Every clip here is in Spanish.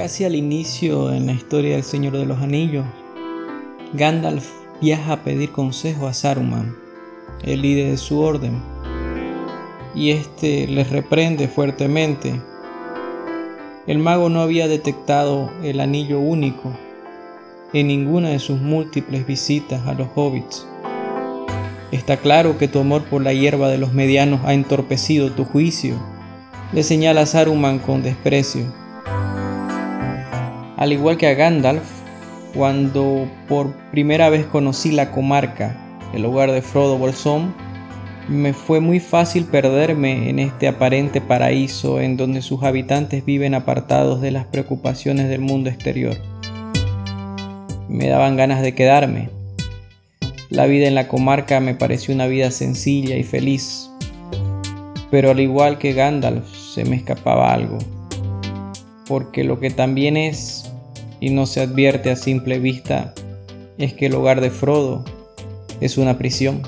Casi al inicio en la historia del Señor de los Anillos, Gandalf viaja a pedir consejo a Saruman, el líder de su orden, y este les reprende fuertemente. El mago no había detectado el anillo único en ninguna de sus múltiples visitas a los hobbits. Está claro que tu amor por la hierba de los medianos ha entorpecido tu juicio, le señala Saruman con desprecio. Al igual que a Gandalf, cuando por primera vez conocí la comarca, el hogar de Frodo Bolsón, me fue muy fácil perderme en este aparente paraíso en donde sus habitantes viven apartados de las preocupaciones del mundo exterior. Me daban ganas de quedarme, la vida en la comarca me pareció una vida sencilla y feliz, pero al igual que Gandalf se me escapaba algo, porque lo que también es, y no se advierte a simple vista, es que el hogar de Frodo es una prisión.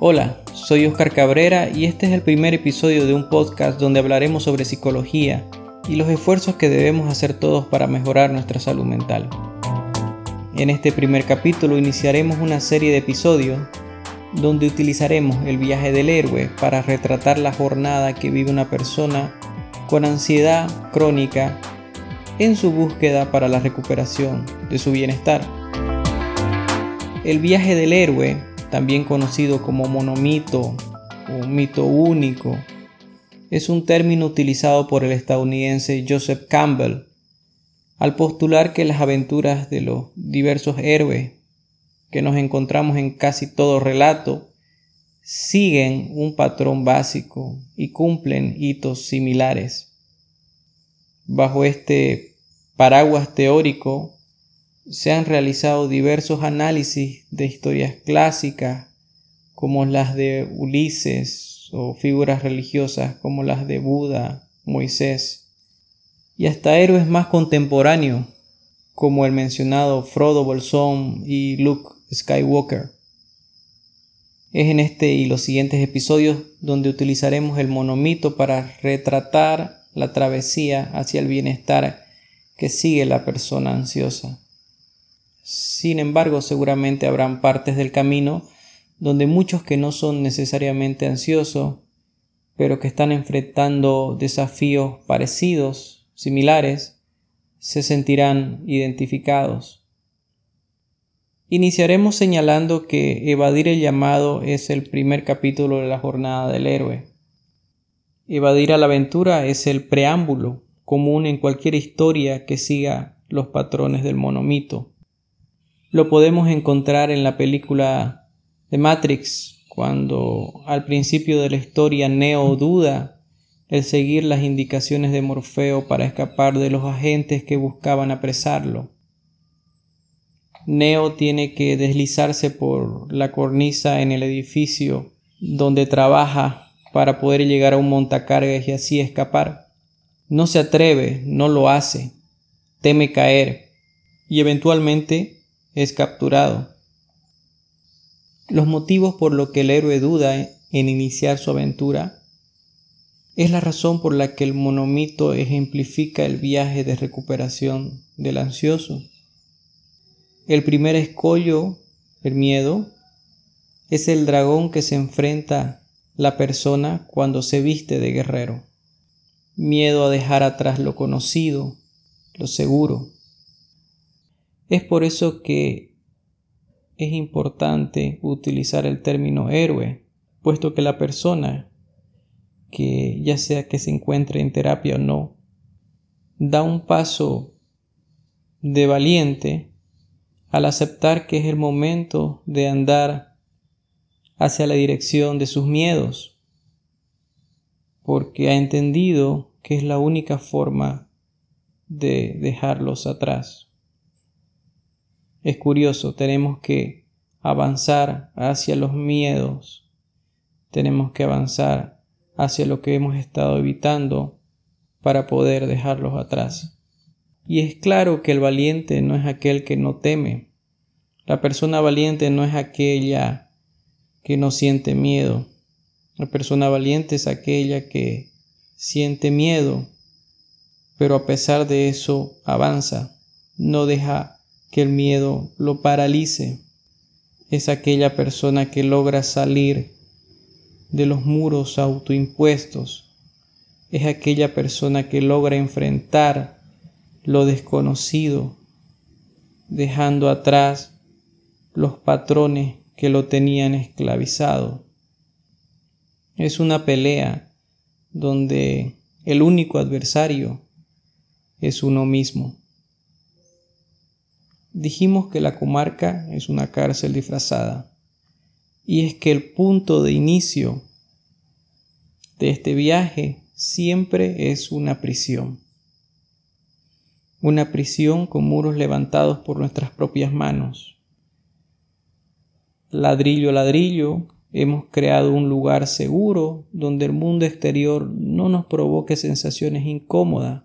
Hola, soy Oscar Cabrera y este es el primer episodio de un podcast donde hablaremos sobre psicología y los esfuerzos que debemos hacer todos para mejorar nuestra salud mental. En este primer capítulo iniciaremos una serie de episodios donde utilizaremos el viaje del héroe para retratar la jornada que vive una persona con ansiedad crónica en su búsqueda para la recuperación de su bienestar. El viaje del héroe, también conocido como monomito o mito único, es un término utilizado por el estadounidense Joseph Campbell al postular que las aventuras de los diversos héroes que nos encontramos en casi todo relato siguen un patrón básico y cumplen hitos similares. Bajo este paraguas teórico se han realizado diversos análisis de historias clásicas como las de Ulises, o figuras religiosas como las de Buda, Moisés, y hasta héroes más contemporáneos como el mencionado Frodo Bolsón y Luke Skywalker. Es en este y los siguientes episodios donde utilizaremos el monomito para retratar la travesía hacia el bienestar que sigue la persona ansiosa. Sin embargo, seguramente habrán partes del camino donde muchos que no son necesariamente ansiosos, pero que están enfrentando desafíos parecidos, similares, se sentirán identificados. Iniciaremos señalando que evadir el llamado es el primer capítulo de la jornada del héroe. Evadir a la aventura es el preámbulo común en cualquier historia que siga los patrones del monomito. Lo podemos encontrar en la película de Matrix, cuando al principio de la historia Neo duda el seguir las indicaciones de Morfeo para escapar de los agentes que buscaban apresarlo. Neo tiene que deslizarse por la cornisa en el edificio donde trabaja para poder llegar a un montacargas y así escapar. No se atreve, no lo hace, teme caer y eventualmente es capturado. Los motivos por los que el héroe duda en iniciar su aventura es la razón por la que el monomito ejemplifica el viaje de recuperación del ansioso. El primer escollo, el miedo, es el dragón que se enfrenta la persona cuando se viste de guerrero. Miedo a dejar atrás lo conocido, lo seguro. Es por eso que es importante utilizar el término héroe, puesto que la persona, que ya sea que se encuentre en terapia o no, da un paso de valiente al aceptar que es el momento de andar hacia la dirección de sus miedos, porque ha entendido que es la única forma de dejarlos atrás. Es curioso, tenemos que avanzar hacia los miedos, tenemos que avanzar hacia lo que hemos estado evitando para poder dejarlos atrás. Y es claro que el valiente no es aquel que no teme. La persona valiente no es aquella que no siente miedo. La persona valiente es aquella que siente miedo, pero a pesar de eso avanza, no deja que el miedo lo paralice. Es aquella persona que logra salir de los muros autoimpuestos. Es aquella persona que logra enfrentar lo desconocido, dejando atrás los patrones que lo tenían esclavizado. Es una pelea donde el único adversario es uno mismo. Dijimos que la comarca es una cárcel disfrazada y es que el punto de inicio de este viaje siempre es una prisión. Una prisión con muros levantados por nuestras propias manos. Ladrillo a ladrillo hemos creado un lugar seguro donde el mundo exterior no nos provoque sensaciones incómodas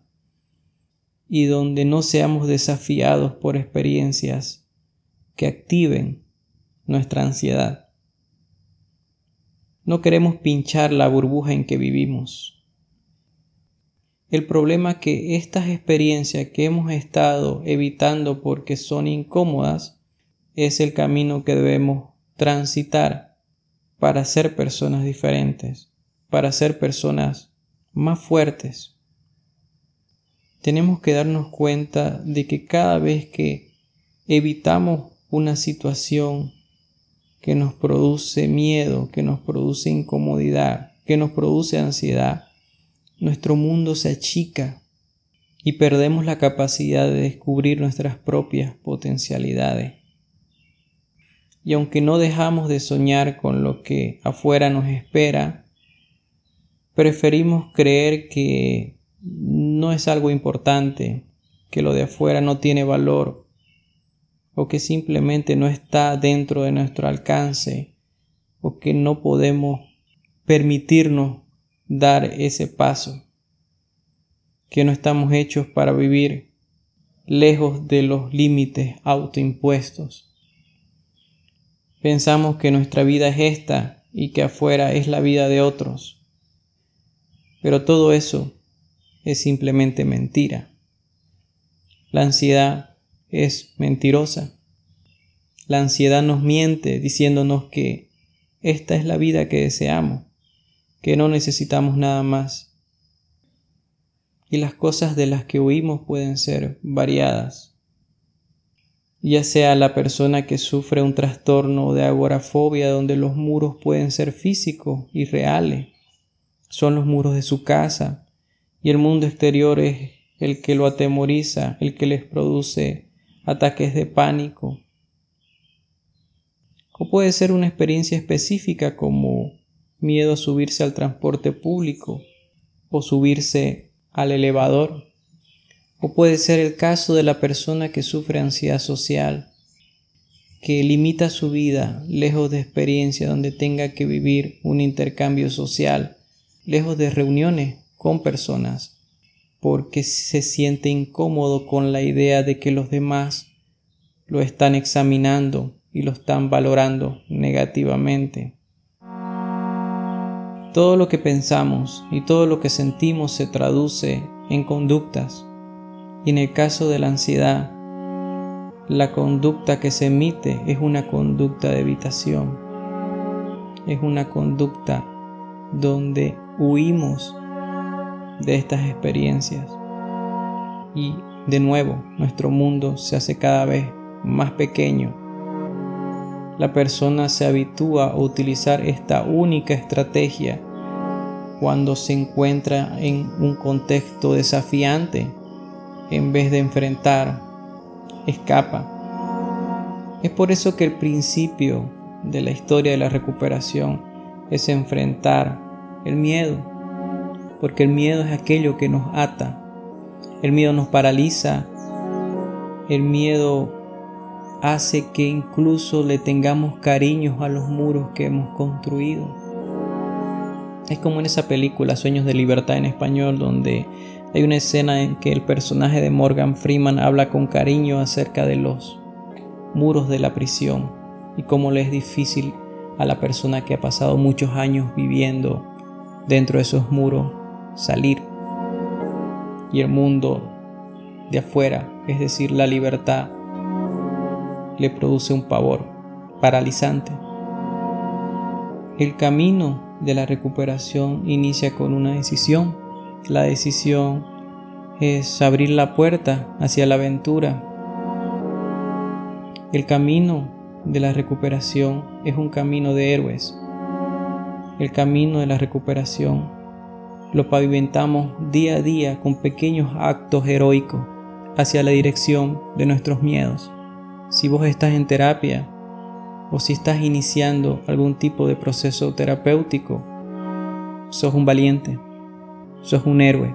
y donde no seamos desafiados por experiencias que activen nuestra ansiedad. No queremos pinchar la burbuja en que vivimos. El problema es que estas experiencias que hemos estado evitando porque son incómodas es el camino que debemos transitar para ser personas diferentes, para ser personas más fuertes. Tenemos que darnos cuenta de que cada vez que evitamos una situación que nos produce miedo, que nos produce incomodidad, que nos produce ansiedad, nuestro mundo se achica y perdemos la capacidad de descubrir nuestras propias potencialidades. Y aunque no dejamos de soñar con lo que afuera nos espera, preferimos creer que no es algo importante, que lo de afuera no tiene valor o que simplemente no está dentro de nuestro alcance o que no podemos permitirnos dar ese paso, que no estamos hechos para vivir lejos de los límites autoimpuestos. Pensamos que nuestra vida es esta y que afuera es la vida de otros, pero todo eso es simplemente mentira. La ansiedad es mentirosa. La ansiedad nos miente diciéndonos que esta es la vida que deseamos, que no necesitamos nada más. Y las cosas de las que huimos pueden ser variadas. Ya sea la persona que sufre un trastorno de agorafobia donde los muros pueden ser físicos y reales, son los muros de su casa, y el mundo exterior es el que lo atemoriza, el que les produce ataques de pánico. O puede ser una experiencia específica como miedo a subirse al transporte público o subirse al elevador. O puede ser el caso de la persona que sufre ansiedad social, que limita su vida lejos de experiencia donde tenga que vivir un intercambio social, lejos de reuniones con personas porque se siente incómodo con la idea de que los demás lo están examinando y lo están valorando negativamente. Todo lo que pensamos y todo lo que sentimos se traduce en conductas y en el caso de la ansiedad, la conducta que se emite es una conducta de evitación, es una conducta donde huimos de estas experiencias. Y de nuevo, nuestro mundo se hace cada vez más pequeño. La persona se habitúa a utilizar esta única estrategia cuando se encuentra en un contexto desafiante en vez de enfrentar, escapa. Es por eso que el principio de la historia de la recuperación es enfrentar el miedo, porque el miedo es aquello que nos ata, el miedo nos paraliza, el miedo hace que incluso le tengamos cariños a los muros que hemos construido. Es como en esa película Sueños de Libertad en español, donde hay una escena en que el personaje de Morgan Freeman habla con cariño acerca de los muros de la prisión y cómo le es difícil a la persona que ha pasado muchos años viviendo dentro de esos muros salir. Y el mundo de afuera, es decir, la libertad, le produce un pavor paralizante. El camino de la recuperación inicia con una decisión. La decisión es abrir la puerta hacia la aventura. El camino de la recuperación es un camino de héroes. El camino de la recuperación lo pavimentamos día a día con pequeños actos heroicos hacia la dirección de nuestros miedos. Si vos estás en terapia o si estás iniciando algún tipo de proceso terapéutico, sos un valiente, sos un héroe.